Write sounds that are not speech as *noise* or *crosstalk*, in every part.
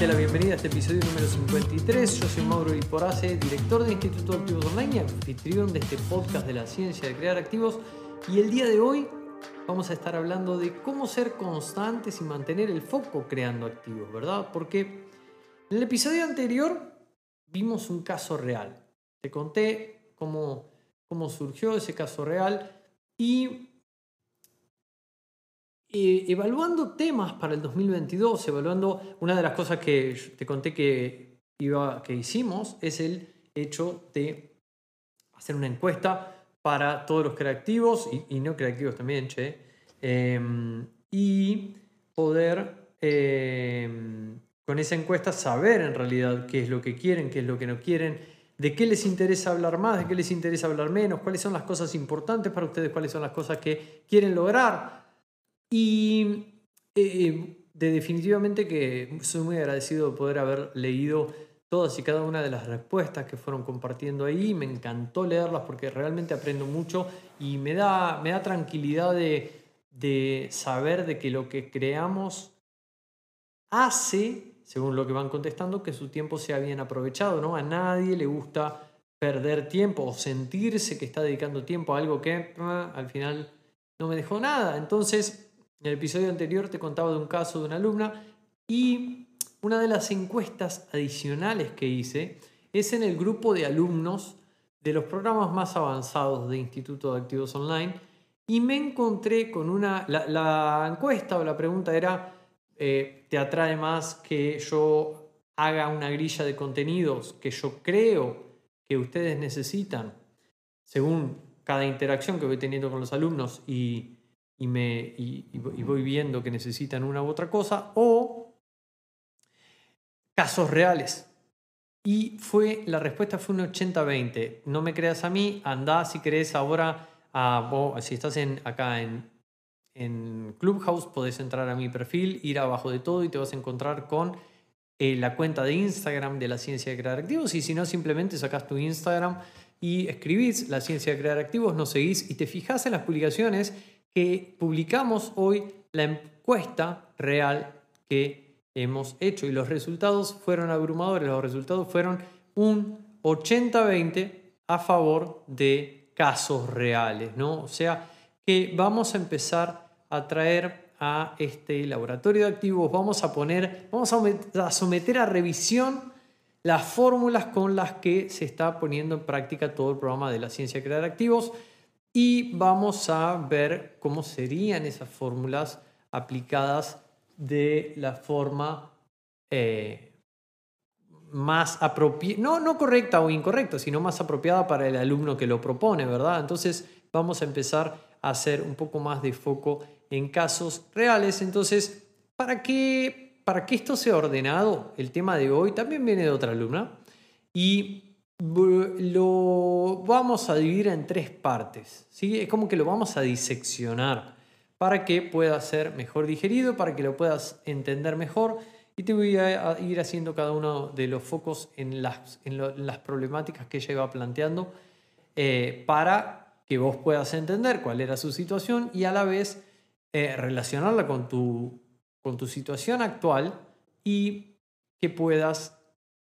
Darte la bienvenida a este episodio número 53. Yo soy Mauro Liporace, director de Instituto de Activos Online anfitrión de este podcast de la ciencia de crear activos. Y el día de hoy vamos a estar hablando de cómo ser constantes y mantener el foco creando activos, ¿verdad? Porque en el episodio anterior vimos un caso real. Te conté cómo, cómo surgió ese caso real y eh, evaluando temas para el 2022, evaluando una de las cosas que te conté que, iba, que hicimos es el hecho de hacer una encuesta para todos los creativos y, no creativos también, che, em, y poder em, con esa encuesta saber en realidad qué es lo que quieren, qué es lo que no quieren, de qué les interesa hablar más, de qué les interesa hablar menos, cuáles son las cosas importantes para ustedes, cuáles son las cosas que quieren lograr y eh, de definitivamente que soy muy agradecido de poder haber leído todas y cada una de las respuestas que fueron compartiendo ahí. Me encantó leerlas porque realmente aprendo mucho y me da, me da tranquilidad de, de saber de que lo que creamos hace, según lo que van contestando, que su tiempo sea bien aprovechado. ¿no? A nadie le gusta perder tiempo o sentirse que está dedicando tiempo a algo que ah, al final no me dejó nada. Entonces, en el episodio anterior te contaba de un caso de una alumna y una de las encuestas adicionales que hice es en el grupo de alumnos de los programas más avanzados de Instituto de Activos Online y me encontré con una, la, encuesta o la pregunta era, eh, ¿te atrae más que yo haga una grilla de contenidos que yo creo que ustedes necesitan según cada interacción que voy teniendo con los alumnos y y, me, y, voy viendo que necesitan una u otra cosa, o casos reales. Y fue, la respuesta fue un 80-20. No me creas a mí, anda si querés ahora, a, si estás en, acá en, en Clubhouse, podés entrar a mi perfil, ir abajo de todo y te vas a encontrar con eh, la cuenta de Instagram de la ciencia de crear activos. Y si no, simplemente sacas tu Instagram y escribís la ciencia de crear activos, nos seguís y te fijas en las publicaciones que publicamos hoy la encuesta real que hemos hecho y los resultados fueron abrumadores. Los resultados fueron un 80-20 a favor de casos reales, ¿no? O sea, que vamos a empezar a traer a este laboratorio de activos, vamos a poner, vamos a someter a revisión las fórmulas con las que se está poniendo en práctica todo el programa de la ciencia crear activos y vamos a ver cómo serían esas fórmulas aplicadas de la forma eh, más apropiada, no, no correcta o incorrecta, sino más apropiada para el alumno que lo propone, ¿verdad? Entonces vamos a empezar a hacer un poco más de foco en casos reales. Entonces, para que, para que esto sea ordenado, el tema de hoy también viene de otra alumna y lo vamos a dividir en tres partes. ¿sí? Es como que lo vamos a diseccionar para que pueda ser mejor digerido, para que lo puedas entender mejor. Y te voy a ir haciendo cada uno de los focos en las, en las problemáticas que ella iba planteando eh, para que vos puedas entender cuál era su situación y a la vez eh, relacionarla con tu, con tu situación actual y que puedas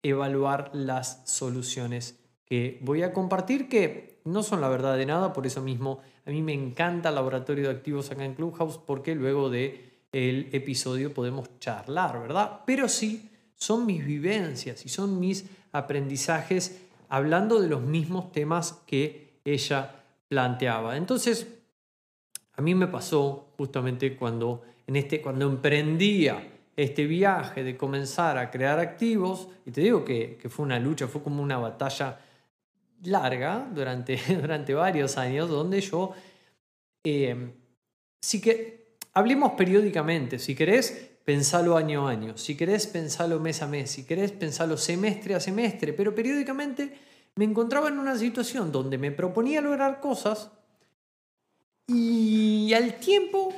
evaluar las soluciones que voy a compartir que no son la verdad de nada, por eso mismo a mí me encanta el laboratorio de activos acá en Clubhouse porque luego de el episodio podemos charlar, ¿verdad? Pero sí son mis vivencias y son mis aprendizajes hablando de los mismos temas que ella planteaba. Entonces, a mí me pasó justamente cuando, en este, cuando emprendía este viaje de comenzar a crear activos, y te digo que, fue una lucha, fue como una batalla larga durante, *laughs* durante varios años, donde yo, eh, sí que, hablemos periódicamente, si querés, pensalo año a año, si querés, pensalo mes a mes, si querés, pensalo semestre a semestre, pero periódicamente me encontraba en una situación donde me proponía lograr cosas y al tiempo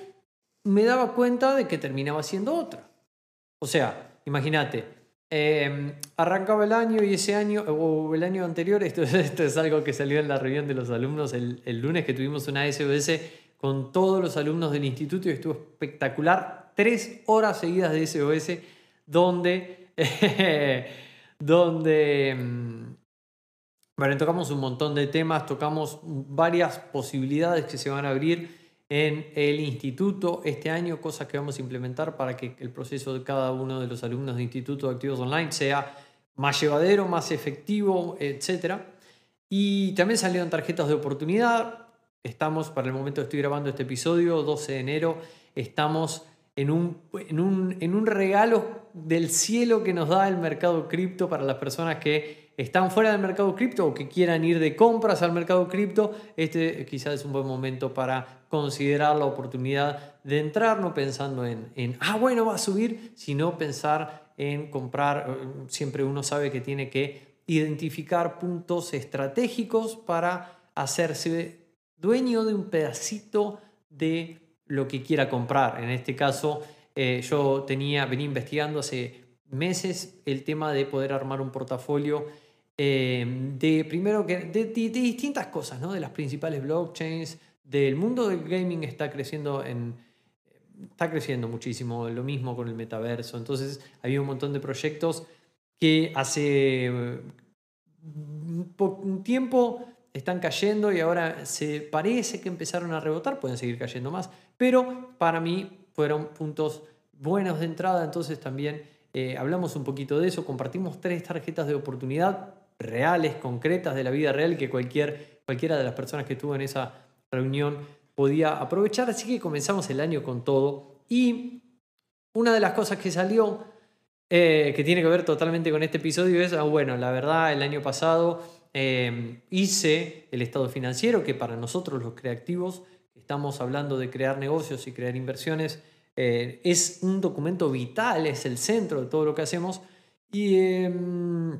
me daba cuenta de que terminaba siendo otra. O sea, imagínate, em, arrancaba el año y ese año, o el año anterior, *laughs* esto, esto, es algo que salió en la reunión de los alumnos el, el lunes que tuvimos una SOS con todos los alumnos del instituto y estuvo espectacular. Tres horas seguidas de SOS donde, *laughs* donde em, bueno, tocamos un montón de temas, tocamos varias posibilidades que se van a abrir en el instituto este año, cosas que vamos a implementar para que el proceso de cada uno de los alumnos de Instituto de Activos Online sea más llevadero, más efectivo, etc. Y también salieron tarjetas de oportunidad. Estamos, para el momento estoy grabando este episodio, 12 de enero, estamos en un, en un, en un regalo del cielo que nos da el mercado cripto para las personas que están fuera del mercado cripto o que quieran ir de compras al mercado cripto, este quizás es un buen momento para considerar la oportunidad de entrar, no pensando en, en, ah, bueno, va a subir, sino pensar en comprar. Siempre uno sabe que tiene que identificar puntos estratégicos para hacerse dueño de un pedacito de lo que quiera comprar. En este caso, eh, yo tenía, venía investigando hace meses el tema de poder armar un portafolio eh, de primero que de, distintas cosas, ¿no? de las principales blockchains, del mundo del gaming está creciendo en está creciendo muchísimo, lo mismo con el metaverso. Entonces, había un montón de proyectos que hace un tiempo están cayendo y ahora se parece que empezaron a rebotar, pueden seguir cayendo más, pero para mí fueron puntos buenos de entrada, entonces también eh, hablamos un poquito de eso, compartimos tres tarjetas de oportunidad reales, concretas de la vida real que cualquier, cualquiera de las personas que estuvo en esa reunión podía aprovechar. Así que comenzamos el año con todo. Y una de las cosas que salió, eh, que tiene que ver totalmente con este episodio, es, ah, bueno, la verdad, el año pasado eh, hice el estado financiero, que para nosotros los creativos, estamos hablando de crear negocios y crear inversiones, eh, es un documento vital, es el centro de todo lo que hacemos. Y em,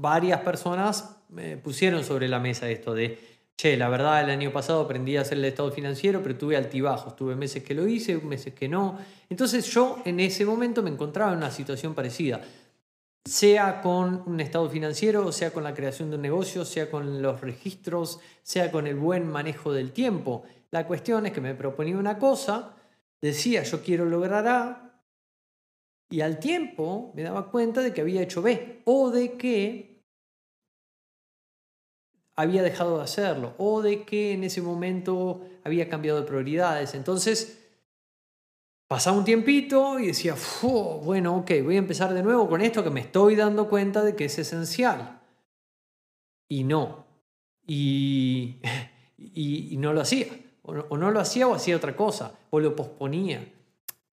varias personas me pusieron sobre la mesa esto de, che, la verdad el año pasado aprendí a hacer el estado financiero, pero tuve altibajos, tuve meses que lo hice, meses que no. Entonces yo en ese momento me encontraba en una situación parecida, sea con un estado financiero, sea con la creación de un negocio, sea con los registros, sea con el buen manejo del tiempo. La cuestión es que me proponía una cosa, decía yo quiero lograr A, y al tiempo me daba cuenta de que había hecho B o de que había dejado de hacerlo o de que en ese momento había cambiado de prioridades. Entonces, pasaba un tiempito y decía, bueno, ok, voy a empezar de nuevo con esto que me estoy dando cuenta de que es esencial. Y no. Y, *laughs* y, no lo hacía. o no lo hacía o hacía otra cosa. O lo posponía.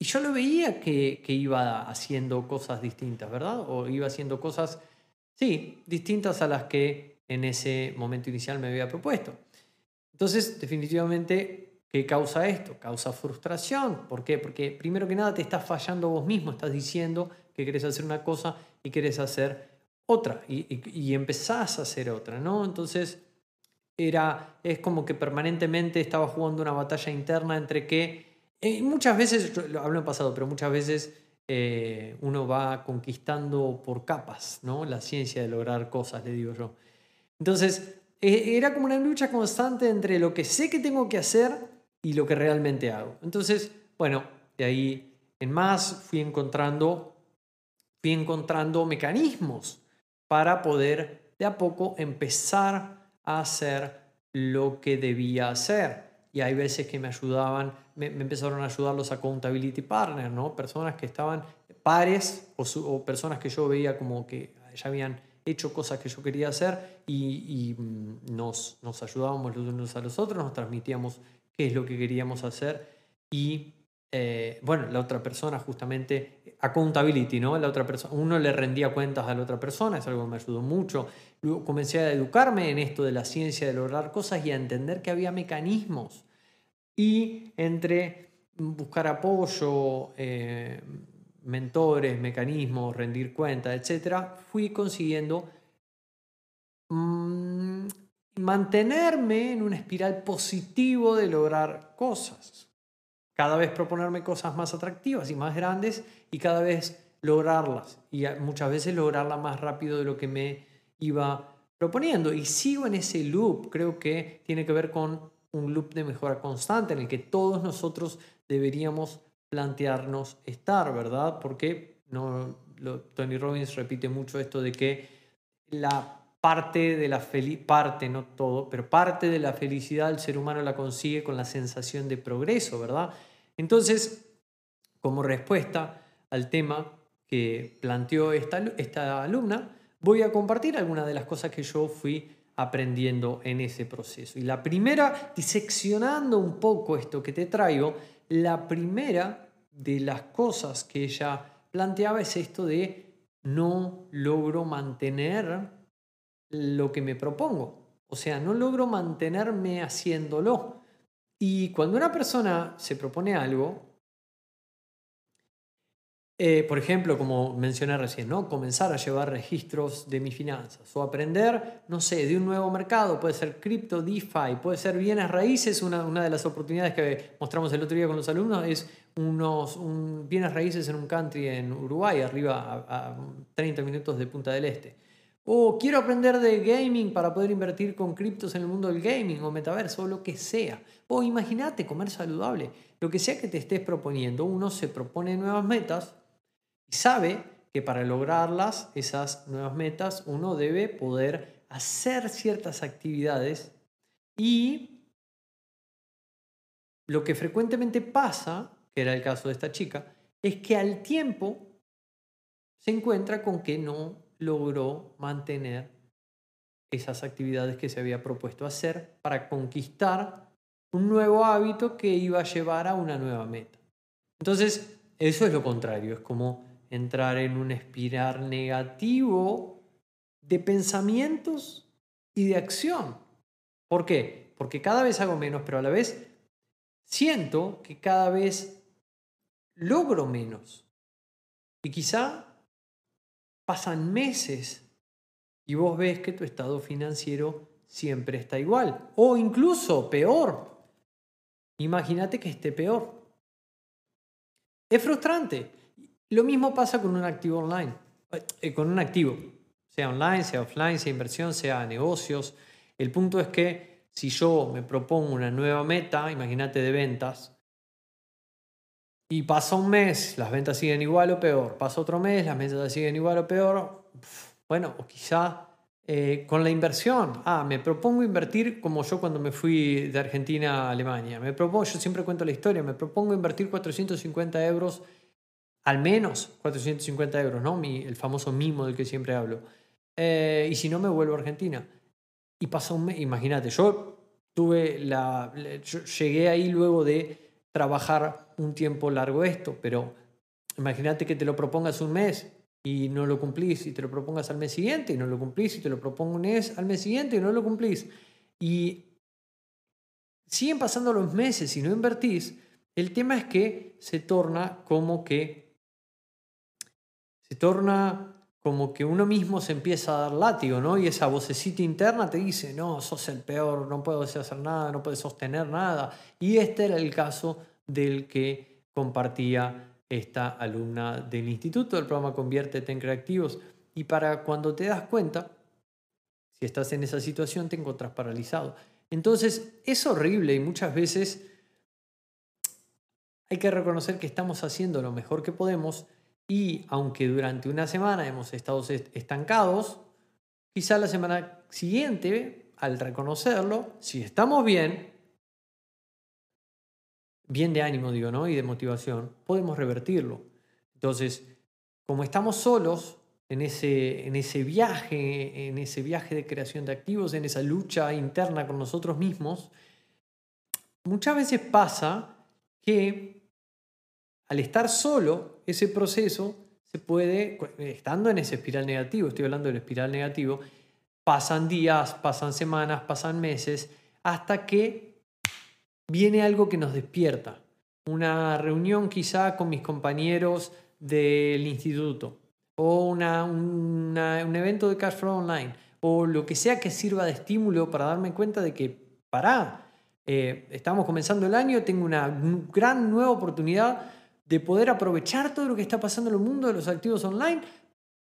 Y yo lo veía que, iba haciendo cosas distintas, ¿verdad? O iba haciendo cosas, sí, distintas a las que en ese momento inicial me había propuesto. Entonces, definitivamente, ¿qué causa esto? Causa frustración. ¿Por qué? Porque primero que nada te estás fallando vos mismo, estás diciendo que querés hacer una cosa y querés hacer otra y, y empezás a hacer otra, ¿no? Entonces, era, es como que permanentemente estaba jugando una batalla interna entre que eh, muchas veces, lo hablo en pasado, pero muchas veces eh, uno va conquistando por capas, ¿no? La ciencia de lograr cosas, le digo yo. Entonces, e, era como una lucha constante entre lo que sé que tengo que hacer y lo que realmente hago. Entonces, bueno, de ahí en más fui encontrando, fui encontrando mecanismos para poder de a poco empezar a hacer lo que debía hacer. Y hay veces que me ayudaban me, empezaron a ayudar los accountability partners, ¿no? Personas que estaban pares o, personas que yo veía como que ya habían hecho cosas que yo quería hacer y, mm, nos, nos ayudábamos los unos a los otros, nos transmitíamos qué es lo que queríamos hacer y eh, bueno, la otra persona justamente, accountability, ¿no? La otra persona, uno le rendía cuentas a la otra persona, es algo que me ayudó mucho. Comencé a educarme en esto de la ciencia de lograr cosas y a entender que había mecanismos. Y entre buscar apoyo, eh, mentores, mecanismos, rendir cuentas, etcétera, fui consiguiendo mm, mantenerme en una espiral positivo de lograr cosas cada vez proponerme cosas más atractivas y más grandes y cada vez lograrlas. Y muchas veces lograrlas más rápido de lo que me iba proponiendo. Y sigo en ese loop. Creo que tiene que ver con un loop de mejora constante en el que todos nosotros deberíamos plantearnos estar, ¿verdad? Porque no, Tony Robbins repite mucho esto de que la parte de la felicidad, parte, no todo, pero parte de la felicidad el ser humano la consigue con la sensación de progreso, ¿verdad? Entonces, como respuesta al tema que planteó esta, esta alumna, voy a compartir algunas de las cosas que yo fui aprendiendo en ese proceso. Y la primera, diseccionando un poco esto que te traigo, la primera de las cosas que ella planteaba es esto de no logro mantener lo que me propongo. O sea, no logro mantenerme haciéndolo. Y cuando una persona se propone algo, eh, por ejemplo, como mencioné recién, ¿no? comenzar a llevar registros de mis finanzas o aprender, no sé, de un nuevo mercado, puede ser cripto, DeFi, puede ser bienes raíces, una, una de las oportunidades que mostramos el otro día con los alumnos es unos bienes raíces en un country en Uruguay, arriba a, a 30 minutos de Punta del Este. O quiero aprender de gaming para poder invertir con criptos en el mundo del gaming o metaverso o lo que sea. O imagínate comer saludable. Lo que sea que te estés proponiendo, uno se propone nuevas metas sabe que para lograrlas, esas nuevas metas, uno debe poder hacer ciertas actividades y lo que frecuentemente pasa, que era el caso de esta chica, es que al tiempo se encuentra con que no logró mantener esas actividades que se había propuesto hacer para conquistar un nuevo hábito que iba a llevar a una nueva meta. Entonces, eso es lo contrario, es como entrar en un espiral negativo de pensamientos y de acción. ¿Por qué? Porque cada vez hago menos, pero a la vez siento que cada vez logro menos. Y quizá pasan meses y vos ves que tu estado financiero siempre está igual o incluso peor. Imagínate que esté peor. Es frustrante. Lo mismo pasa con un activo online, eh, con un activo, sea online, sea offline, sea inversión, sea negocios. El punto es que si yo me propongo una nueva meta, imagínate de ventas, y pasa un mes, las ventas siguen igual o peor. Pasa otro mes, las ventas siguen igual o peor. Bueno, o quizá eh, con la inversión. Ah, me propongo invertir como yo cuando me fui de Argentina a Alemania. Me propongo, yo siempre cuento la historia, me propongo invertir 450 euros, al menos 450 euros, ¿no? Mi, el famoso mimo del que siempre hablo. Eh, y si no, me vuelvo a Argentina. Y pasa un mes, imagínate, yo tuve la, llegué ahí luego de trabajar un tiempo largo esto, pero imagínate que te lo propongas un mes y no lo cumplís, y te lo propongas al mes siguiente y no lo cumplís, y te lo propongas al mes siguiente y no lo cumplís. Y siguen pasando los meses y no invertís, el tema es que se torna como que se torna como que uno mismo se empieza a dar látigo, ¿no? Y esa vocecita interna te dice, no, sos el peor, no puedes hacer nada, no puedes sostener nada. Y este era el caso del que compartía esta alumna del instituto del programa Conviértete en Creativos. Y para cuando te das cuenta, si estás en esa situación, te encuentras paralizado. Entonces, es horrible y muchas veces hay que reconocer que estamos haciendo lo mejor que podemos y aunque durante una semana hemos estado estancados, quizá la semana siguiente, al reconocerlo, si estamos bien, bien de ánimo, digo, ¿no? Y de motivación, podemos revertirlo. Entonces, como estamos solos en ese, en ese viaje, en ese viaje de creación de activos, en esa lucha interna con nosotros mismos, muchas veces pasa que al estar solo, ese proceso se puede, estando en ese espiral negativo, estoy hablando del espiral negativo, pasan días, pasan semanas, pasan meses, hasta que viene algo que nos despierta. Una reunión quizá con mis compañeros del instituto, o una, un evento de cash flow online, o lo que sea que sirva de estímulo para darme cuenta de que, pará, eh, estamos comenzando el año, tengo una gran nueva oportunidad de poder aprovechar todo lo que está pasando en el mundo de los activos online,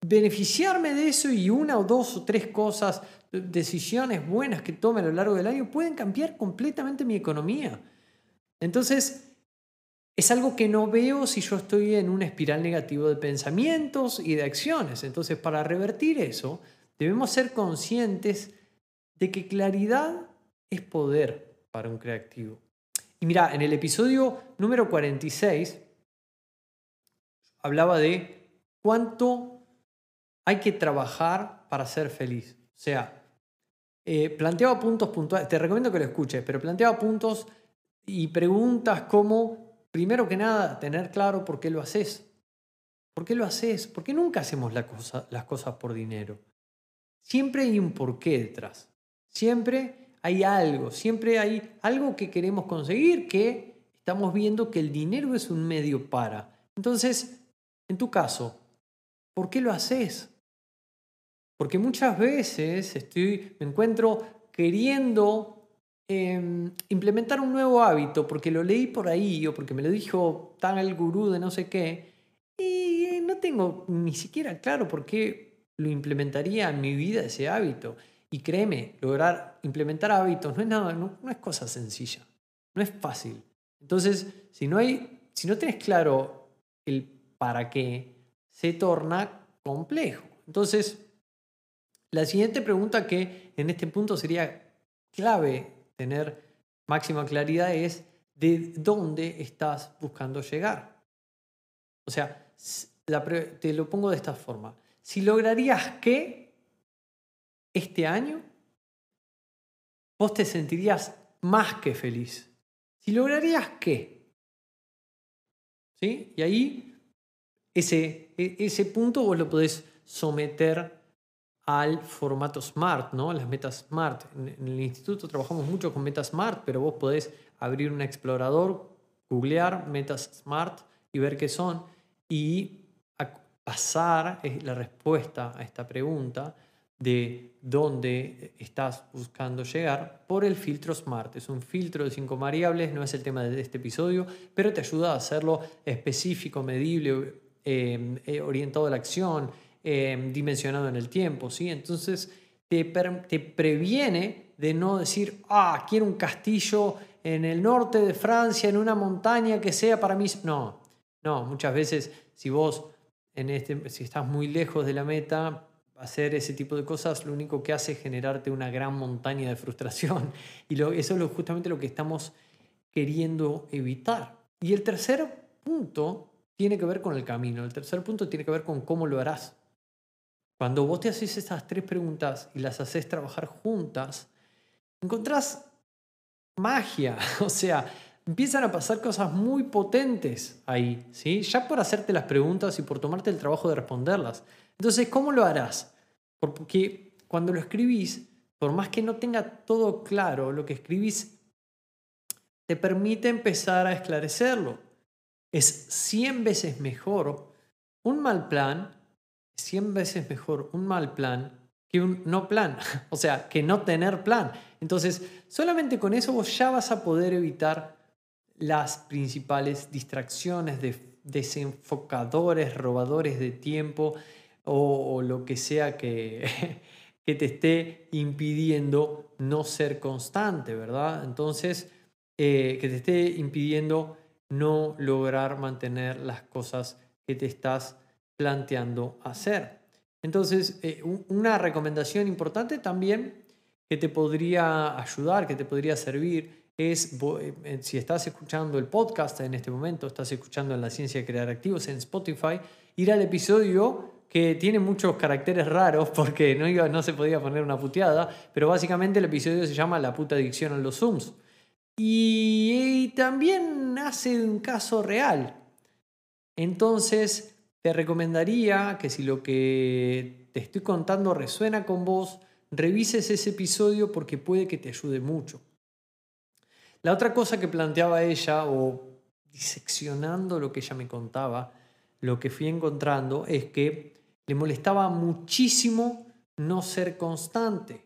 beneficiarme de eso y una o dos o tres cosas, decisiones buenas que tome a lo largo del año pueden cambiar completamente mi economía. Entonces, es algo que no veo si yo estoy en una espiral negativa de pensamientos y de acciones. Entonces, para revertir eso, debemos ser conscientes de que claridad es poder para un creativo. Y mira, en el episodio número 46 hablaba de cuánto hay que trabajar para ser feliz. O sea, eh, planteaba puntos puntuales, te recomiendo que lo escuches, pero planteaba puntos y preguntas como, primero que nada, tener claro por qué lo haces. ¿Por qué lo haces? ¿Por qué nunca hacemos las cosas por dinero? Siempre hay un porqué detrás. Siempre hay algo, siempre hay algo que queremos conseguir que estamos viendo que el dinero es un medio para. Entonces, en tu caso, ¿por qué lo haces? Porque muchas veces estoy, me encuentro queriendo em, implementar un nuevo hábito porque lo leí por ahí o porque me lo dijo tan el gurú de no sé qué y no tengo ni siquiera claro por qué lo implementaría en mi vida ese hábito. Y créeme, lograr implementar hábitos no es nada, no, es cosa sencilla, no es fácil. Entonces, si no hay, si no tienes claro el para qué, se torna complejo. Entonces, la siguiente pregunta que en este punto sería clave tener máxima claridad es de dónde estás buscando llegar. O sea, te lo pongo de esta forma. Si lograrías que este año, vos te sentirías más que feliz. Si lograrías qué. ¿Sí? Y ahí ese, e, ese punto vos lo podés someter al formato SMART, ¿no? Las metas SMART. En, el instituto trabajamos mucho con metas SMART, pero vos podés abrir un explorador, googlear metas SMART y ver qué son y pasar la respuesta a esta pregunta de dónde estás buscando llegar por el filtro SMART. Es un filtro de cinco variables, no es el tema de este episodio, pero te ayuda a hacerlo específico, medible, eh, orientado a la acción, em, dimensionado en el tiempo. ¿sí? Entonces te, te previene de no decir, ah, quiero un castillo en el norte de Francia, en una montaña que sea para mí. No, no, muchas veces si vos en este, si estás muy lejos de la meta, hacer ese tipo de cosas lo único que hace es generarte una gran montaña de frustración. *laughs* Y lo, eso es justamente lo que estamos queriendo evitar. Y el tercer punto tiene que ver con el camino. El tercer punto tiene que ver con cómo lo harás. Cuando vos te haces estas tres preguntas y las haces trabajar juntas, encontrás magia. *laughs* O sea, empiezan a pasar cosas muy potentes ahí, ¿sí? Ya por hacerte las preguntas y por tomarte el trabajo de responderlas. Entonces, ¿cómo lo harás? Porque cuando lo escribís, por más que no tenga todo claro, lo que escribís te permite empezar a esclarecerlo. Es 100 veces mejor un mal plan, 100 veces mejor un mal plan que un no plan, *laughs* o sea, que no tener plan. Entonces, solamente con eso vos ya vas a poder evitar las principales distracciones, de desenfocadores, robadores de tiempo o, lo que sea que, *laughs* que te esté impidiendo no ser constante, ¿verdad? Entonces, eh, que te esté impidiendo no lograr mantener las cosas que te estás planteando hacer. Entonces, eh, una recomendación importante también que te podría ayudar, que te podría servir, es, eh, si estás escuchando el podcast en este momento, estás escuchando en la ciencia de crear activos en Spotify, ir al episodio que tiene muchos caracteres raros porque no, iba, no se podía poner una puteada, pero básicamente el episodio se llama La puta adicción a los Zooms. Y, también hace un caso real. Entonces, te recomendaría que si lo que te estoy contando resuena con vos, revises ese episodio porque puede que te ayude mucho. La otra cosa que planteaba ella, o diseccionando lo que ella me contaba, lo que fui encontrando es que le molestaba muchísimo no ser constante.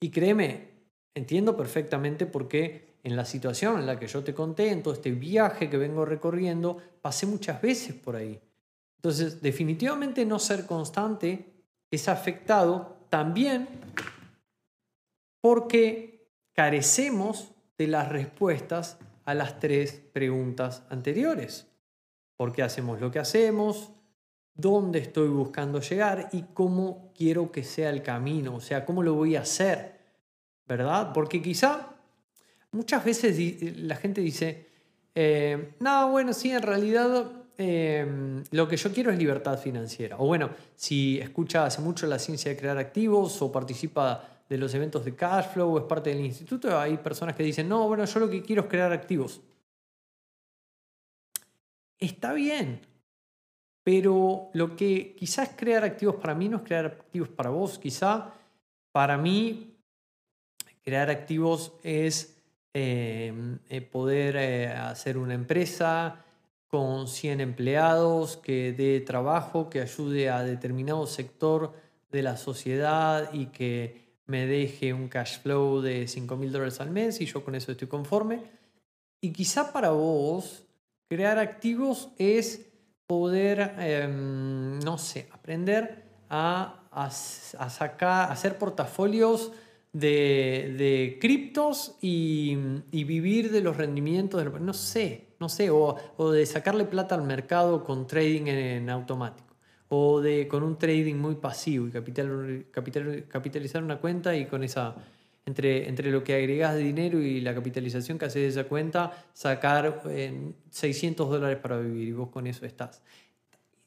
Y créeme, entiendo perfectamente por qué en la situación en la que yo te conté, en todo este viaje que vengo recorriendo, pasé muchas veces por ahí. Entonces, definitivamente no ser constante es afectado también porque carecemos de las respuestas a las tres preguntas anteriores. ¿Por qué hacemos lo que hacemos? ¿Dónde estoy buscando llegar? ¿Y cómo quiero que sea el camino? O sea, ¿cómo lo voy a hacer? ¿Verdad? Porque quizá muchas veces la gente dice, eh, no, bueno, sí, en realidad em, lo que yo quiero es libertad financiera. O bueno, si escucha hace mucho la ciencia de crear activos o participa de los eventos de cash flow o es parte del instituto, hay personas que dicen, no, bueno, yo lo que quiero es crear activos. Está bien, pero lo que quizás crear activos para mí no es crear activos para vos. Quizá para mí crear activos es em, eh, poder eh, hacer una empresa con 100 empleados que dé trabajo, que ayude a determinado sector de la sociedad y que me deje un cash flow de 5 mil dólares al mes y yo con eso estoy conforme. Y quizá para vos, crear activos es poder, em, no sé, aprender a, a, sacar, hacer portafolios de, criptos y, vivir de los rendimientos, de, no sé, no sé, o, de sacarle plata al mercado con trading en automático o de, con un trading muy pasivo y capital, capitalizar una cuenta y con esa, entre, entre lo que agregas de dinero y la capitalización que haces de esa cuenta, sacar 600 dólares para vivir y vos con eso estás.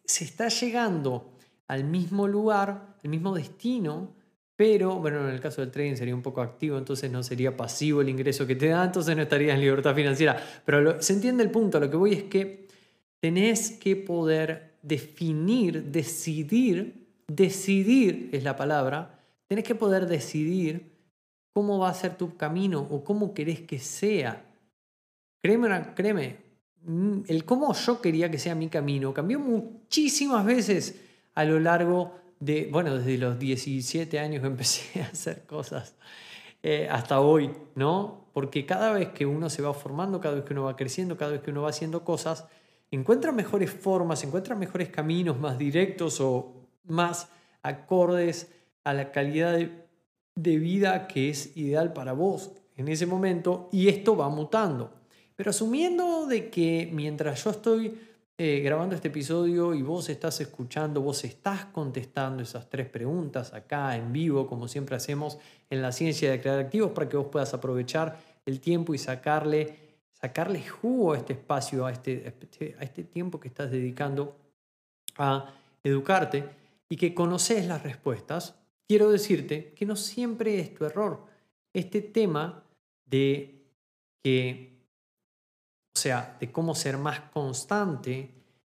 Se está llegando al mismo lugar, al mismo destino, pero bueno, en el caso del trading sería un poco activo, entonces no sería pasivo el ingreso que te da, entonces no estarías en libertad financiera. Pero se entiende el punto, lo que voy es que tenés que poder definir, decidir, decidir es la palabra, tenés que poder decidir cómo va a ser tu camino o cómo querés que sea. Créeme, créeme, mm, el cómo yo quería que sea mi camino cambió muchísimas veces a lo largo de, bueno, desde los 17 años *laughs* empecé a hacer cosas eh, hasta hoy, ¿no? Porque cada vez que uno se va formando, cada vez que uno va creciendo, cada vez que uno va haciendo cosas, encuentra mejores formas, encuentra mejores caminos más directos o más acordes a la calidad de, vida que es ideal para vos en ese momento y esto va mutando. Pero asumiendo de que mientras yo estoy eh, grabando este episodio y vos estás escuchando, vos estás contestando esas tres preguntas acá en vivo, como siempre hacemos en la ciencia de crear activos, para que vos puedas aprovechar el tiempo y sacarle sacarle jugo a este espacio, a este, a este tiempo que estás dedicando a educarte y que conoces las respuestas, quiero decirte que no siempre es tu error. Este tema de que, sea, de cómo ser más constante,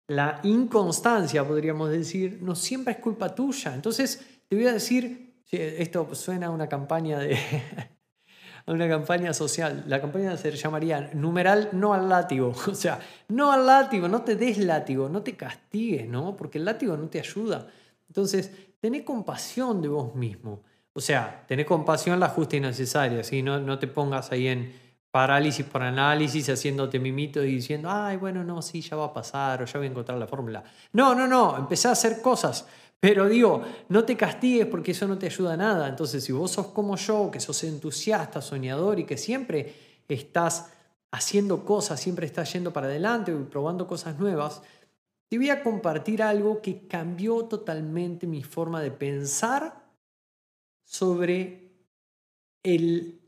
la inconstancia, podríamos decir, no siempre es culpa tuya. Entonces, te voy a decir, esto suena a una campaña de, *laughs* una campaña social. La campaña se llamaría numeral no al látigo. *laughs* O sea, no al látigo, no te des látigo, no te castigues, ¿no? Porque el látigo no te ayuda. Entonces, tené compasión de vos mismo. O sea, tené compasión la justa y necesaria, ¿sí? No, no te pongas ahí en parálisis por análisis, haciéndote mimito y diciendo, ay, bueno, no, sí, ya va a pasar o ya voy a encontrar la fórmula. No, no, no, empecé a hacer cosas pero digo, no te castigues porque eso no te ayuda a nada. Entonces, si vos sos como yo, que sos entusiasta, soñador y que siempre estás haciendo cosas, siempre estás yendo para adelante y probando cosas nuevas, te voy a compartir algo que cambió totalmente mi forma de pensar sobre el,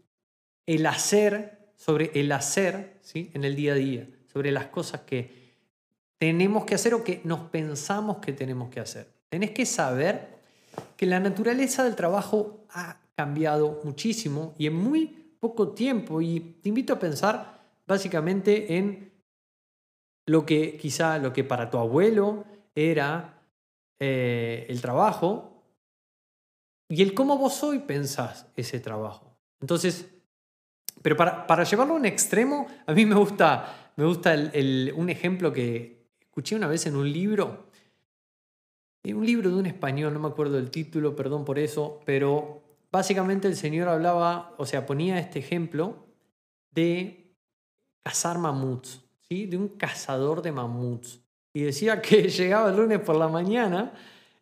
el hacer, sobre el hacer ¿sí? en el día a día, sobre las cosas que tenemos que hacer o que nos pensamos que tenemos que hacer. Tenés que saber que la naturaleza del trabajo ha cambiado muchísimo y en muy poco tiempo. Y te invito a pensar básicamente en lo que quizá lo que para tu abuelo era eh, el trabajo y el cómo vos hoy pensás ese trabajo. Entonces, pero para, para llevarlo a un extremo, a mí me gusta, me gusta un ejemplo que escuché una vez en un libro, en un libro de un español, no me acuerdo del título, perdón por eso, pero básicamente el señor hablaba, o sea, ponía este ejemplo de cazar mamuts, ¿sí? de un cazador de mamuts. Y decía que *laughs* llegaba el lunes por la mañana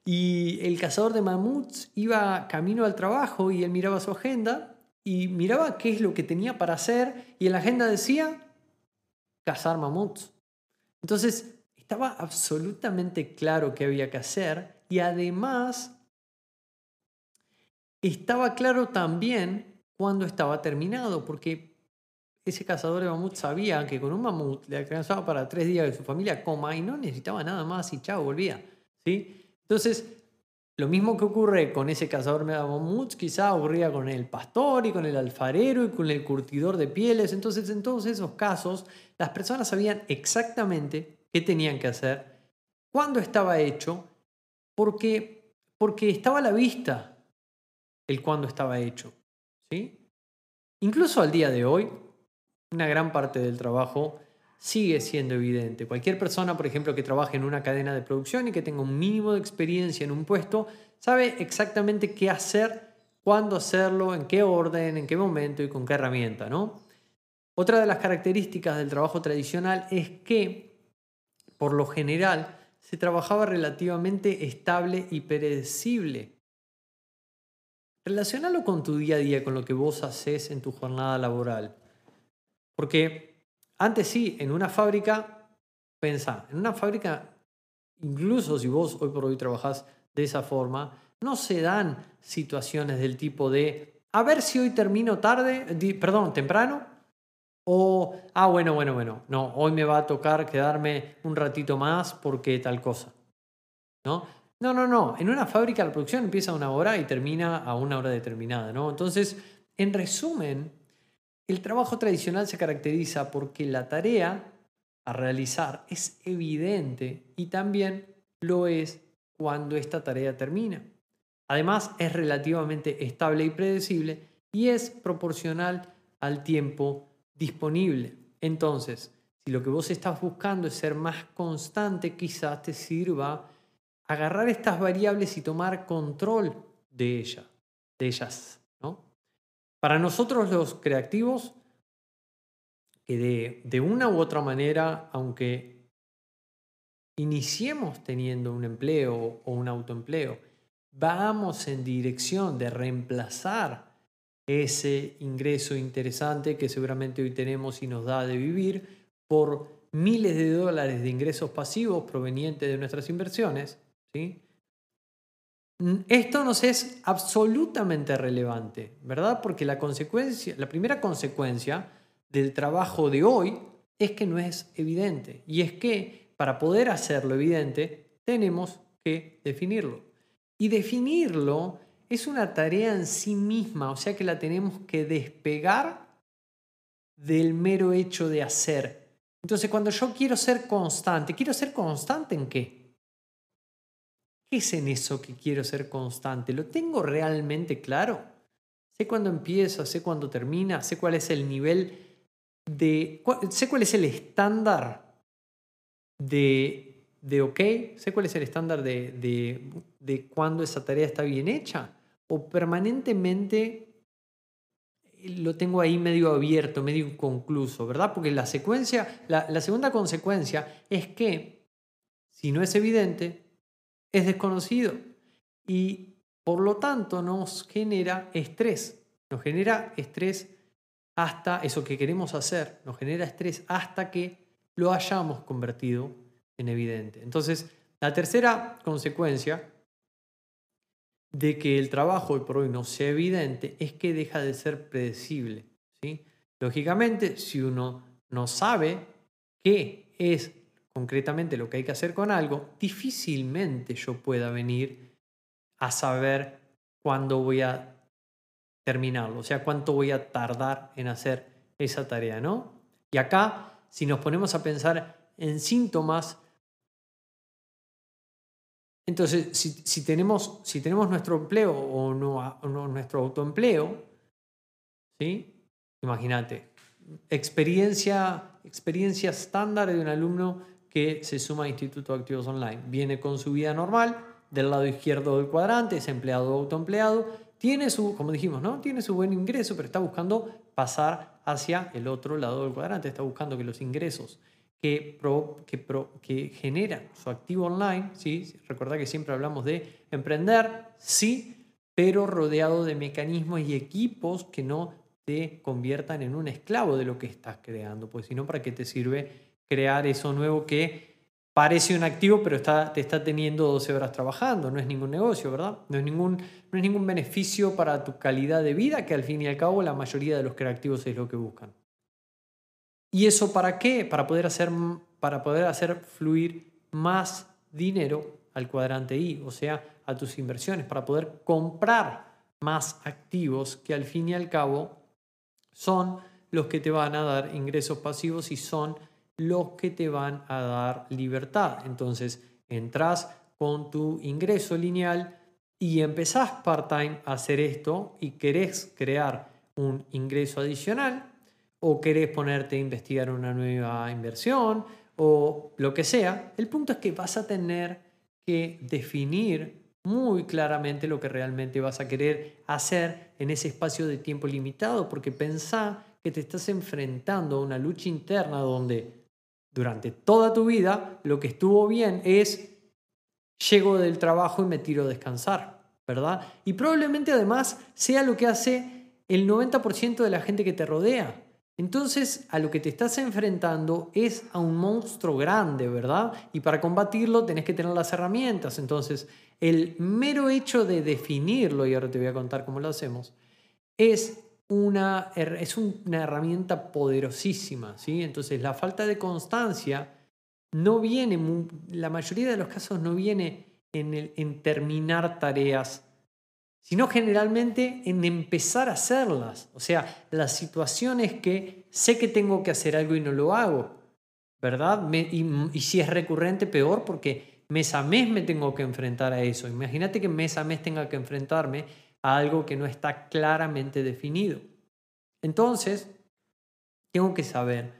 y el cazador de mamuts iba camino al trabajo y él miraba su agenda y miraba qué es lo que tenía para hacer y en la agenda decía cazar mamuts. Entonces, estaba absolutamente claro qué había que hacer y además estaba claro también cuándo estaba terminado, porque ese cazador de mamut sabía que con un mamut le alcanzaba para tres días de su familia coma y no necesitaba nada más y chao, volvía. ¿sí? Entonces, lo mismo que ocurre con ese cazador mamuts, quizá ocurría con el pastor y con el alfarero y con el curtidor de pieles. Entonces, en todos esos casos, las personas sabían exactamente qué tenían que hacer, cuándo estaba hecho, porque, porque estaba a la vista el cuándo estaba hecho. ¿sí? Incluso al día de hoy, una gran parte del trabajo sigue siendo evidente. Cualquier persona, por ejemplo, que trabaje en una cadena de producción y que tenga un mínimo de experiencia en un puesto, sabe exactamente qué hacer, cuándo hacerlo, en qué orden, en qué momento y con qué herramienta. ¿no? Otra de las características del trabajo tradicional es que por lo general, se trabajaba relativamente estable y predecible. Relacionalo con tu día a día, con lo que vos haces en tu jornada laboral. Porque antes sí, en una fábrica, pensá, en una fábrica, incluso si vos hoy por hoy trabajás de esa forma, no se dan situaciones del tipo de, a ver si hoy termino tarde, perdón, temprano, o, ah, bueno, bueno, bueno, no, hoy me va a tocar quedarme un ratito más porque tal cosa. ¿No? No, no, no. En una fábrica la producción empieza a una hora y termina a una hora determinada, ¿no? Entonces, en resumen, el trabajo tradicional se caracteriza porque la tarea a realizar es evidente y también lo es cuando esta tarea termina. Además, es relativamente estable y predecible y es proporcional al tiempo disponible. Entonces, si lo que vos estás buscando es ser más constante, quizás te sirva agarrar estas variables y tomar control de, ella, de ellas. Para nosotros los creativos, que de, de una u otra manera, aunque iniciemos teniendo un empleo o un autoempleo, vamos en dirección de reemplazar ese ingreso interesante que seguramente hoy tenemos y nos da de vivir por miles de dólares de ingresos pasivos provenientes de nuestras inversiones, ¿sí? Esto nos es absolutamente relevante, ¿verdad? Porque la, consecuencia, la primera consecuencia del trabajo de hoy es que no es evidente. Y es que para poder hacerlo evidente, tenemos que definirlo. Y definirlo es una tarea en sí misma, o sea que la tenemos que despegar del mero hecho de hacer. Entonces, cuando yo quiero ser constante, ¿quiero ser constante en qué? ¿Qué es en eso que quiero ser constante? ¿Lo tengo realmente claro? Sé cuándo empieza, sé cuándo termina, sé cuál es el nivel de... sé cuál es el estándar de, de ok, sé cuál es el estándar de, de, de esa tarea está bien hecha o permanentemente lo tengo ahí medio abierto, medio inconcluso, ¿verdad? Porque la secuencia, la, segunda consecuencia es que si no es evidente, es desconocido y por lo tanto nos genera estrés, nos genera estrés hasta eso que queremos hacer, nos genera estrés hasta que lo hayamos convertido en evidente. Entonces, la tercera consecuencia de que el trabajo hoy por hoy no sea evidente es que deja de ser predecible. Lógicamente, si uno no sabe qué es concretamente lo que hay que hacer con algo, difícilmente yo pueda venir a saber cuándo voy a terminarlo, o sea, cuánto voy a tardar en hacer esa tarea, ¿no? Y acá, si nos ponemos a pensar en síntomas, entonces, si, tenemos, si tenemos nuestro empleo o, no, nuestro autoempleo, ¿sí? Imagínate, experiencia, experiencia estándar de un alumno que se suma a Instituto Activos Online. Viene con su vida normal, del lado izquierdo del cuadrante, es empleado o autoempleado, tiene su, como dijimos, ¿no? Tiene su buen ingreso, pero está buscando pasar hacia el otro lado del cuadrante, está buscando que los ingresos que, que, que generan su activo online, ¿sí? Recuerda que siempre hablamos de emprender, sí, pero rodeado de mecanismos y equipos que no te conviertan en un esclavo de lo que estás creando, pues si no, ¿para qué te sirve crear eso nuevo que parece un activo, pero está, te está teniendo 12 horas trabajando. No es ningún negocio, ¿verdad? No es ningún, no es ningún beneficio para tu calidad de vida, que al fin y al cabo la mayoría de los creativos es lo que buscan. ¿Y eso para qué? Para poder hacer, para poder hacer fluir más dinero al cuadrante I, o sea, a tus inversiones, para poder comprar más activos que al fin y al cabo son los que te van a dar ingresos pasivos y son los que te van a dar libertad. Entonces, entras con tu ingreso lineal y empezás part-time a hacer esto y querés crear un ingreso adicional o querés ponerte a investigar una nueva inversión o lo que sea, el punto es que vas a tener que definir muy claramente lo que realmente vas a querer hacer en ese espacio de tiempo limitado, porque pensá que te estás enfrentando a una lucha interna donde durante toda tu vida, lo que estuvo bien es llego del trabajo y me tiro a descansar, ¿verdad? Y probablemente además sea lo que hace el 90% de la gente que te rodea. Entonces, a lo que te estás enfrentando es a un monstruo grande, ¿verdad? Y para combatirlo tenés que tener las herramientas. Entonces, el mero hecho de definirlo, y ahora te voy a contar cómo lo hacemos, es una, es una herramienta poderosísima, ¿sí? Entonces la falta de constancia no viene, la mayoría de los casos no viene en, terminar tareas, sino generalmente en empezar a hacerlas. O sea, las situaciones que sé que tengo que hacer algo y no lo hago, ¿verdad? y, y si es recurrente, peor, porque mes a mes me tengo que enfrentar a eso. Imagínate que mes a mes tenga que enfrentarme algo que no está claramente definido. Entonces, tengo que saber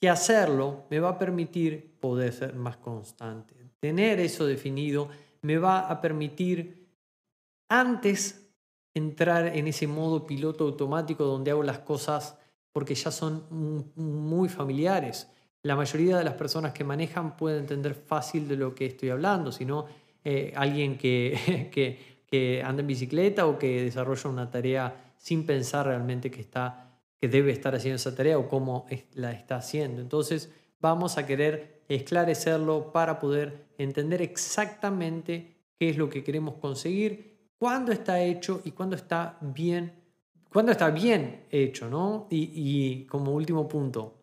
que hacerlo me va a permitir poder ser más constante. Tener eso definido me va a permitir antes entrar en ese modo piloto automático donde hago las cosas porque ya son muy familiares. La mayoría de las personas que manejan pueden entender fácil de lo que estoy hablando, sino eh, alguien que, *laughs* que anda en bicicleta o que desarrolla una tarea sin pensar realmente que, está, que debe estar haciendo esa tarea o cómo la está haciendo. Entonces vamos a querer esclarecerlo para poder entender exactamente qué es lo que queremos conseguir, cuándo está hecho y cuándo está bien, cuándo está bien hecho, ¿no? Y, y como último punto,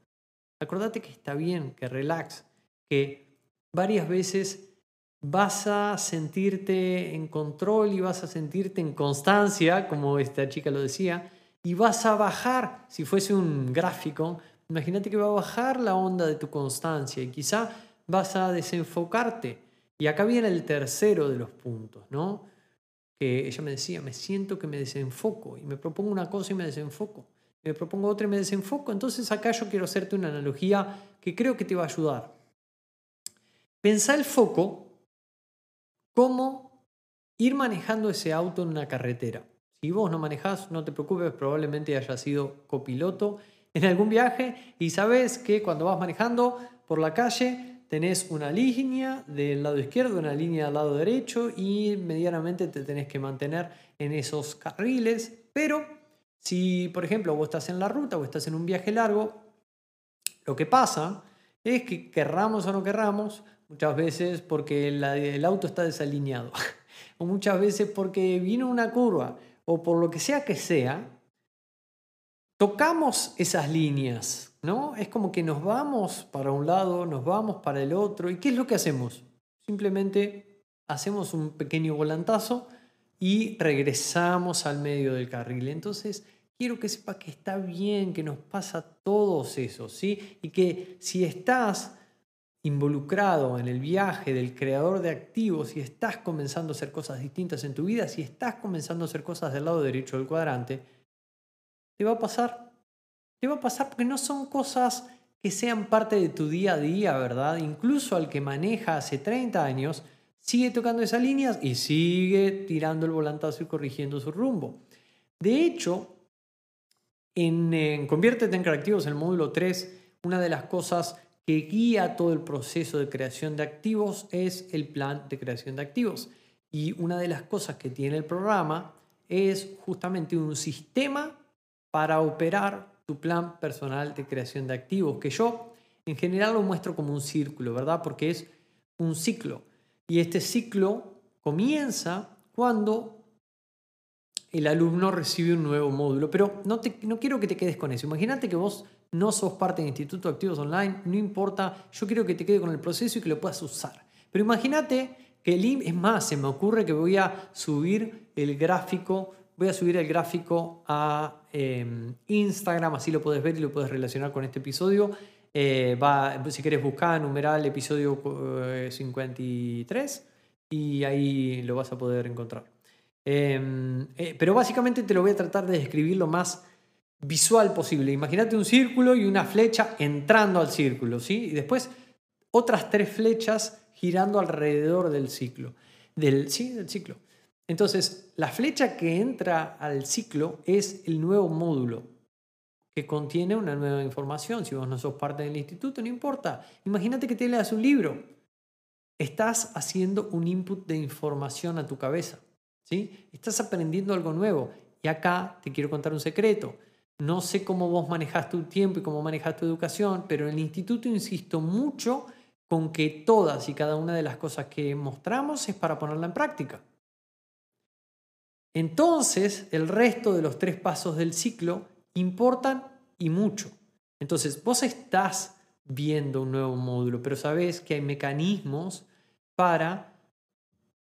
acordate que está bien, que relax, que varias veces vas a sentirte en control y vas a sentirte en constancia, como esta chica lo decía, y vas a bajar, si fuese un gráfico, imagínate que va a bajar la onda de tu constancia y quizá vas a desenfocarte. Y acá viene el tercero de los puntos, ¿no? Que ella me decía, me siento que me desenfoco y me propongo una cosa y me desenfoco. Me propongo otra y me desenfoco. Entonces acá yo quiero hacerte una analogía que creo que te va a ayudar. Pensá el foco cómo ir manejando ese auto en una carretera. Si vos no manejás, no te preocupes, probablemente hayas sido copiloto en algún viaje y sabes que cuando vas manejando por la calle tenés una línea del lado izquierdo, una línea del lado derecho y medianamente te tenés que mantener en esos carriles. Pero si, por ejemplo, vos estás en la ruta o estás en un viaje largo, lo que pasa es que querramos o no querramos, muchas veces porque el auto está desalineado, *laughs* o muchas veces porque vino una curva, o por lo que sea que sea, tocamos esas líneas, ¿no? Es como que nos vamos para un lado, nos vamos para el otro. ¿Y qué es lo que hacemos? Simplemente hacemos un pequeño volantazo y regresamos al medio del carril. Entonces, quiero que sepas que está bien, que nos pasa todos eso, ¿sí? Y que si estás involucrado en el viaje del creador de activos, si estás comenzando a hacer cosas distintas en tu vida, si estás comenzando a hacer cosas del lado derecho del cuadrante, te va a pasar. Te va a pasar porque no son cosas que sean parte de tu día a día, ¿verdad? Incluso al que maneja hace 30 años, sigue tocando esas líneas y sigue tirando el volantazo y corrigiendo su rumbo. De hecho, en, en Conviértete en Creativos, el módulo 3, una de las cosas que guía todo el proceso de creación de activos es el plan de creación de activos. Y una de las cosas que tiene el programa es justamente un sistema para operar tu plan personal de creación de activos, que yo en general lo muestro como un círculo, ¿verdad? Porque es un ciclo. Y este ciclo comienza cuando el alumno recibe un nuevo módulo. Pero no, te, no quiero que te quedes con eso. Imagínate que vos no sos parte del Instituto Activos Online, no importa, yo quiero que te quede con el proceso y que lo puedas usar. Pero imagínate que el es más, se me ocurre que voy a subir el gráfico, voy a subir el gráfico a em, Instagram, así lo puedes ver y lo puedes relacionar con este episodio. Eh, si quieres buscar, numeral episodio 53 eh, y ahí lo vas a poder encontrar. Em, eh, pero básicamente te lo voy a tratar de describir lo más visual posible. Imagínate un círculo y una flecha entrando al círculo, ¿sí? Y después otras tres flechas girando alrededor del ciclo. Del, sí, del ciclo. Entonces, la flecha que entra al ciclo es el nuevo módulo que contiene una nueva información. Si vos no sos parte del instituto, no importa. Imagínate que te leas un libro. Estás haciendo un input de información a tu cabeza. ¿sí? Estás aprendiendo algo nuevo. Y acá te quiero contar un secreto. No sé cómo vos manejás tu tiempo y cómo manejas tu educación, pero en el instituto insisto mucho con que todas y cada una de las cosas que mostramos es para ponerla en práctica. Entonces, el resto de los tres pasos del ciclo importan y mucho. Entonces, vos estás viendo un nuevo módulo, pero sabes que hay mecanismos para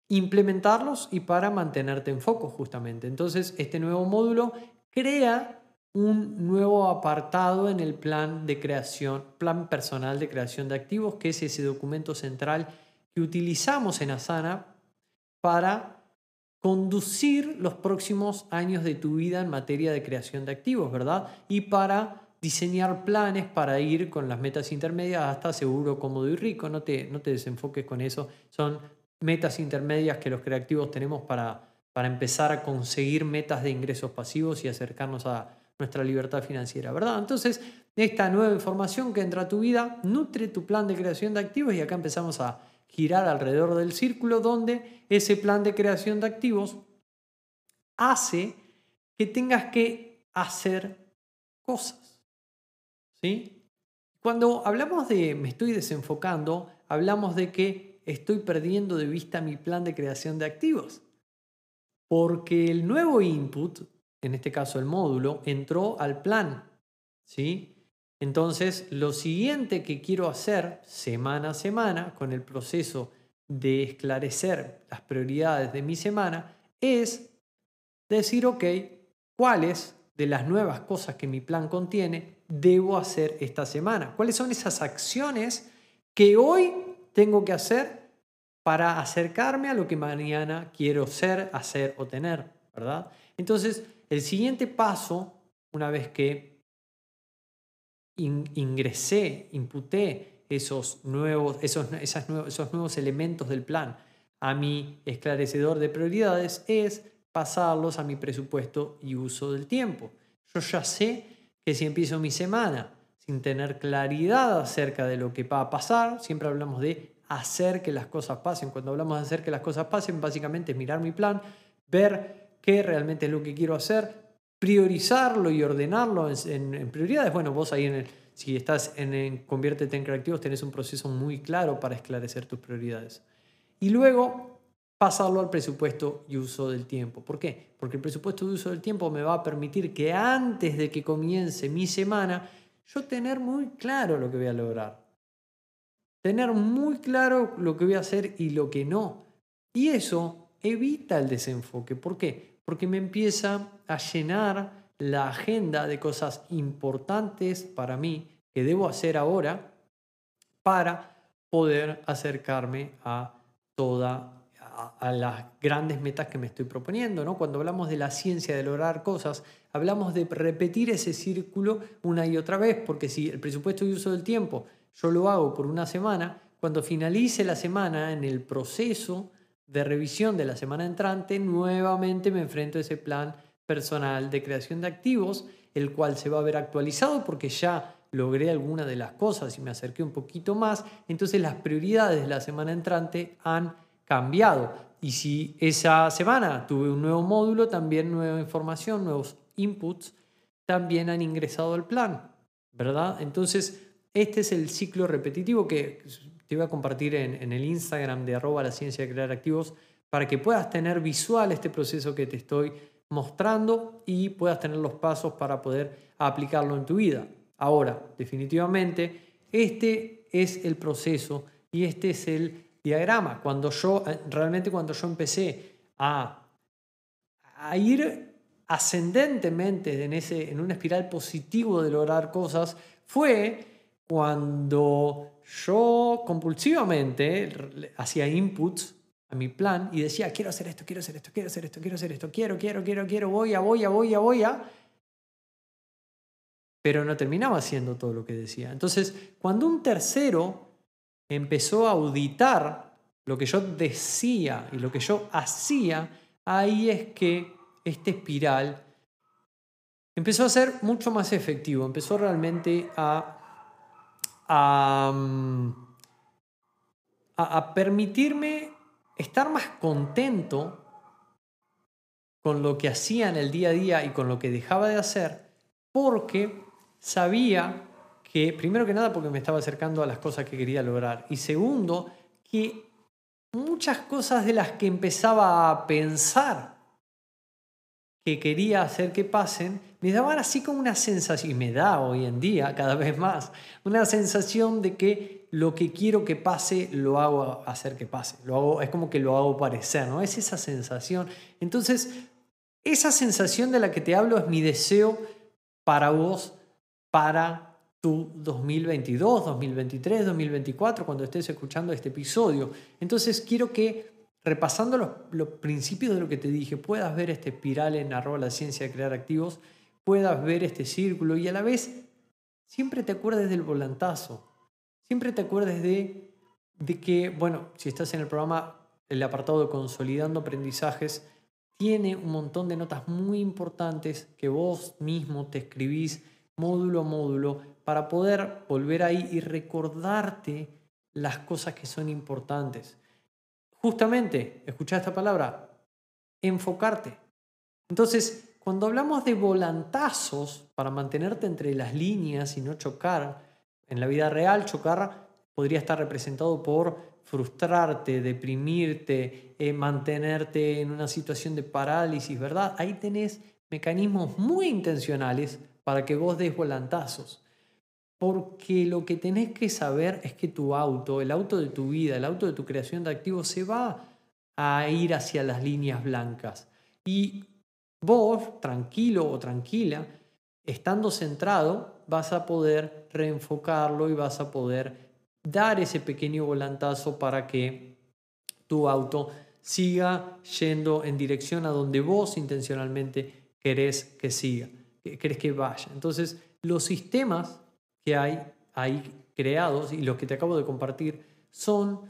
implementarlos y para mantenerte en foco justamente. Entonces, este nuevo módulo crea un nuevo apartado en el plan de creación, plan personal de creación de activos, que es ese documento central que utilizamos en Asana para conducir los próximos años de tu vida en materia de creación de activos, ¿verdad? Y para diseñar planes para ir con las metas intermedias hasta seguro, cómodo y rico. No te, no te desenfoques con eso. Son metas intermedias que los creativos tenemos para, para empezar a conseguir metas de ingresos pasivos y acercarnos a, nuestra libertad financiera, ¿verdad? Entonces, esta nueva información que entra a tu vida nutre tu plan de creación de activos y acá empezamos a girar alrededor del círculo donde ese plan de creación de activos hace que tengas que hacer cosas. ¿Sí? Cuando hablamos de me estoy desenfocando, hablamos de que estoy perdiendo de vista mi plan de creación de activos. Porque el nuevo input en este caso el módulo, entró al plan. ¿sí? Entonces, lo siguiente que quiero hacer semana a semana con el proceso de esclarecer las prioridades de mi semana es decir, ok, cuáles de las nuevas cosas que mi plan contiene debo hacer esta semana. ¿Cuáles son esas acciones que hoy tengo que hacer para acercarme a lo que mañana quiero ser, hacer o tener? ¿Verdad? Entonces, el siguiente paso, una vez que ingresé, imputé esos nuevos, esos, esos nuevos elementos del plan a mi esclarecedor de prioridades, es pasarlos a mi presupuesto y uso del tiempo. Yo ya sé que si empiezo mi semana sin tener claridad acerca de lo que va a pasar, siempre hablamos de hacer que las cosas pasen. Cuando hablamos de hacer que las cosas pasen, básicamente es mirar mi plan, ver qué realmente es lo que quiero hacer, priorizarlo y ordenarlo en, prioridades. Bueno, vos ahí en el, si estás en, Conviértete en Creativos tenés un proceso muy claro para esclarecer tus prioridades. Y luego pasarlo al presupuesto y uso del tiempo. ¿Por qué? Porque el presupuesto de uso del tiempo me va a permitir que antes de que comience mi semana yo tener muy claro lo que voy a lograr. Tener muy claro lo que voy a hacer y lo que no. Y eso evita el desenfoque. ¿Por qué? Porque me empieza a llenar la agenda de cosas importantes para mí que debo hacer ahora para poder acercarme a toda a, las grandes metas que me estoy proponiendo. ¿no? Cuando hablamos de la ciencia de lograr cosas, hablamos de repetir ese círculo una y otra vez, porque si el presupuesto de uso del tiempo yo lo hago por una semana, cuando finalice la semana en el proceso de revisión de la semana entrante, nuevamente me enfrento a ese plan personal de creación de activos, el cual se va a ver actualizado porque ya logré alguna de las cosas y me acerqué un poquito más, entonces las prioridades de la semana entrante han cambiado. Y si esa semana tuve un nuevo módulo, también nueva información, nuevos inputs, también han ingresado al plan, ¿verdad? Entonces, este es el ciclo repetitivo que te voy a compartir en, el Instagram de arroba la ciencia de crear activos para que puedas tener visual este proceso que te estoy mostrando y puedas tener los pasos para poder aplicarlo en tu vida. Ahora, definitivamente, este es el proceso y este es el diagrama. Cuando yo, eh, realmente cuando yo empecé a, a ir ascendentemente en, ese, en una espiral positivo de lograr cosas, fue cuando yo compulsivamente hacía inputs a mi plan y decía, quiero hacer esto, quiero hacer esto, quiero hacer esto, quiero hacer esto, quiero, quiero, quiero, quiero, voy a, voy a, voy a, voy a, pero no terminaba haciendo todo lo que decía. Entonces, cuando un tercero empezó a auditar lo que yo decía y lo que yo hacía, ahí es que este espiral empezó a ser mucho más efectivo, empezó realmente a, a, permitirme estar más contento con lo que hacía en el día a día y con lo que dejaba de hacer, porque sabía que, primero que nada, porque me estaba acercando a las cosas que quería lograr. Y segundo, que muchas cosas de las que empezaba a pensar que quería hacer que pasen, me daban así como una sensación, y me da hoy en día cada vez más, una sensación de que lo que quiero que pase lo hago hacer que pase. Lo hago, es como que lo hago parecer, ¿no? Es esa sensación. Entonces, esa sensación de la que te hablo es mi deseo para vos, para tu 2022, 2023, 2024, cuando estés escuchando este episodio. Entonces quiero que, repasando los, principios de lo que te dije, puedas ver este espiral en arroba la ciencia de crear activos, puedas ver este círculo y a la vez siempre te acuerdes del volantazo, siempre te acuerdes de, de que, bueno, si estás en el programa, el apartado de consolidando aprendizajes, tiene un montón de notas muy importantes que vos mismo te escribís módulo a módulo para poder volver ahí y recordarte las cosas que son importantes. Justamente, escucha esta palabra, enfocarte. Entonces, cuando hablamos de volantazos para mantenerte entre las líneas y no chocar, en la vida real chocar podría estar representado por frustrarte, deprimirte, eh, mantenerte en una situación de parálisis, ¿verdad? Ahí tenés mecanismos muy intencionales para que vos des volantazos. Porque lo que tenés que saber es que tu auto, el auto de tu vida, el auto de tu creación de activos, se va a ir hacia las líneas blancas. Y vos, tranquilo o tranquila, estando centrado, vas a poder reenfocarlo y vas a poder dar ese pequeño volantazo para que tu auto siga yendo en dirección a donde vos intencionalmente querés que siga crees que vaya. Entonces, los sistemas que hay ahí creados y los que te acabo de compartir son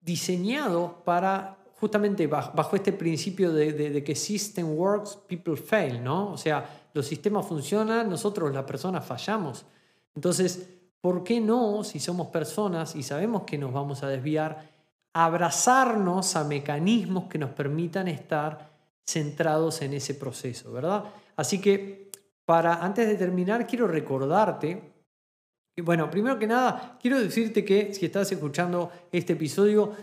diseñados para justamente bajo, este principio de, de, que system works, people fail, ¿no? O sea, los sistemas funcionan, nosotros las personas fallamos. Entonces, ¿por qué no, si somos personas y sabemos que nos vamos a desviar, abrazarnos a mecanismos que nos permitan estar centrados en ese proceso, ¿verdad? Así que para, antes de terminar, quiero recordarte, bueno, primero que nada, quiero decirte que si estás escuchando este episodio,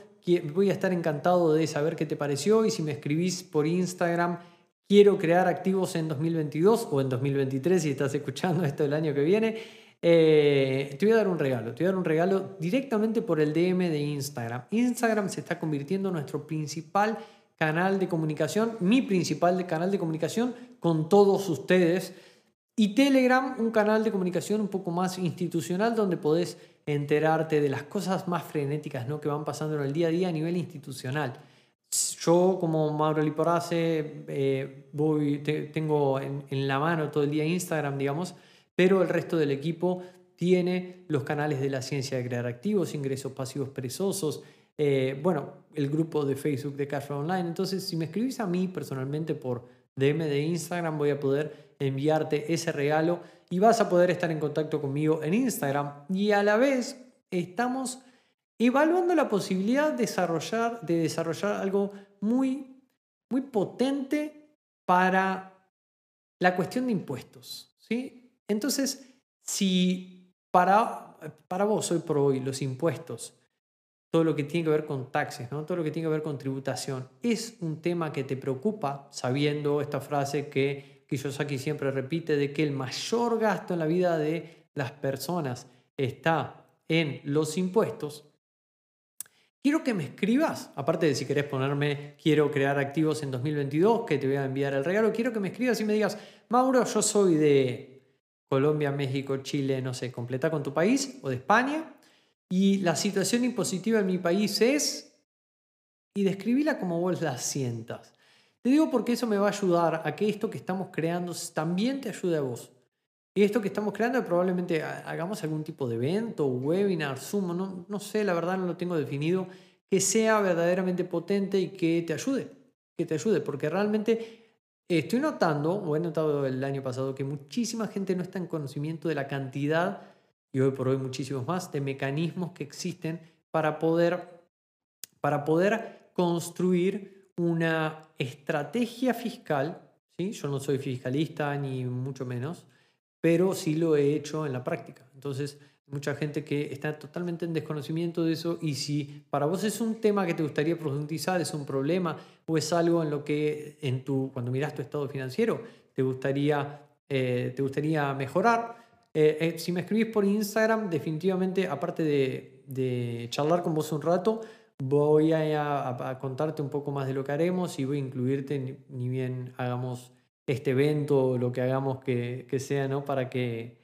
voy a estar encantado de saber qué te pareció y si me escribís por Instagram, quiero crear activos en 2022 o en 2023 si estás escuchando esto el año que viene. Eh, te voy a dar un regalo, te voy a dar un regalo directamente por el DM de Instagram. Instagram se está convirtiendo en nuestro principal canal de comunicación, mi principal canal de comunicación con todos ustedes. Y Telegram, un canal de comunicación un poco más institucional donde podés enterarte de las cosas más frenéticas ¿no? que van pasando en el día a día a nivel institucional. Yo como Mauro Liporace eh, voy, tengo en, la mano todo el día Instagram, digamos, pero el resto del equipo tiene los canales de la ciencia de crear activos, ingresos pasivos perezosos, eh, bueno, el grupo de Facebook de Cashflow Online. Entonces, si me escribís a mí personalmente por DM de Instagram, voy a poder enviarte ese regalo y vas a poder estar en contacto conmigo en Instagram. Y a la vez estamos evaluando la posibilidad de desarrollar, de desarrollar algo muy, muy potente para la cuestión de impuestos. ¿sí? Entonces, si para, para vos hoy por hoy los impuestos todo lo que tiene que ver con taxes, ¿no? todo lo que tiene que ver con tributación, es un tema que te preocupa, sabiendo esta frase que Kiyosaki siempre repite, de que el mayor gasto en la vida de las personas está en los impuestos, quiero que me escribas, aparte de si querés ponerme, quiero crear activos en 2022, que te voy a enviar el regalo, quiero que me escribas y me digas, Mauro, yo soy de Colombia, México, Chile, no sé, completa con tu país o de España y la situación impositiva en mi país es, y describíla como vos la sientas. Te digo porque eso me va a ayudar a que esto que estamos creando también te ayude a vos. Y esto que estamos creando probablemente hagamos algún tipo de evento, webinar, Zoom, no, no sé, la verdad no lo tengo definido, que sea verdaderamente potente y que te ayude, que te ayude, porque realmente estoy notando, o he notado el año pasado, que muchísima gente no está en conocimiento de la cantidad y hoy por hoy muchísimos más, de mecanismos que existen para poder, para poder construir una estrategia fiscal. ¿sí? Yo no soy fiscalista ni mucho menos, pero sí lo he hecho en la práctica. Entonces, mucha gente que está totalmente en desconocimiento de eso y si para vos es un tema que te gustaría profundizar, es un problema o es algo en lo que en tu, cuando miras tu estado financiero te gustaría, eh, te gustaría mejorar, eh, eh, si me escribís por Instagram, definitivamente, aparte de, charlar con vos un rato, voy a, contarte un poco más de lo que haremos y voy a incluirte, ni, bien hagamos este evento o lo que hagamos que, sea, ¿no? Para que,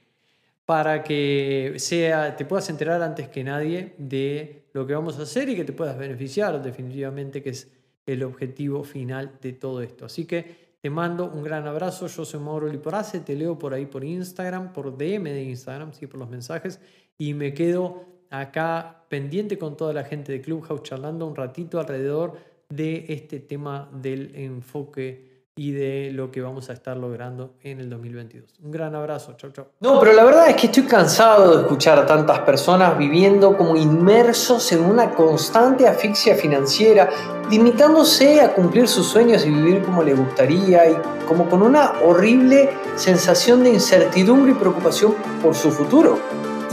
para que sea, te puedas enterar antes que nadie de lo que vamos a hacer y que te puedas beneficiar, definitivamente, que es el objetivo final de todo esto. Así que te mando un gran abrazo. Yo soy Mauro Liporace. Te leo por ahí por Instagram, por DM de Instagram, sí, por los mensajes. Y me quedo acá pendiente con toda la gente de Clubhouse charlando un ratito alrededor de este tema del enfoque y de lo que vamos a estar logrando en el 2022. Un gran abrazo, chau chau. No, pero la verdad es que estoy cansado de escuchar a tantas personas viviendo como inmersos en una constante asfixia financiera, limitándose a cumplir sus sueños y vivir como le gustaría y como con una horrible sensación de incertidumbre y preocupación por su futuro.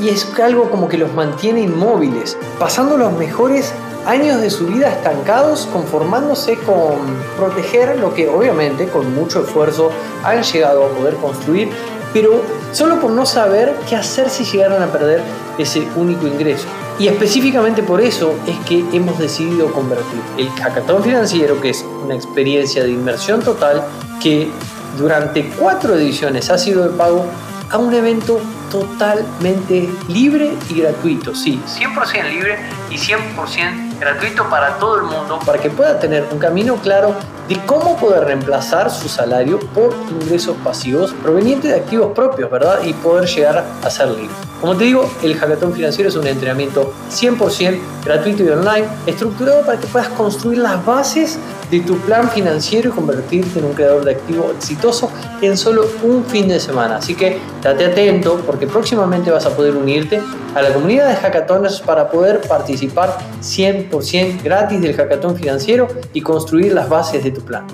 Y es algo como que los mantiene inmóviles, pasando los mejores años de su vida estancados conformándose con proteger lo que obviamente con mucho esfuerzo han llegado a poder construir, pero solo por no saber qué hacer si llegaran a perder ese único ingreso. Y específicamente por eso es que hemos decidido convertir el hackathon financiero, que es una experiencia de inmersión total, que durante cuatro ediciones ha sido de pago, a un evento totalmente libre y gratuito. Sí, 100% libre y 100% gratuito para todo el mundo para que pueda tener un camino claro de cómo poder reemplazar su salario por ingresos pasivos provenientes de activos propios, ¿verdad? Y poder llegar a ser libre. Como te digo, el hackathon financiero es un entrenamiento 100% gratuito y online, estructurado para que puedas construir las bases de tu plan financiero y convertirte en un creador de activo exitoso en solo un fin de semana. Así que date atento porque próximamente vas a poder unirte a la comunidad de hackathons para poder participar 100% gratis del hackathon financiero y construir las bases de tu plan.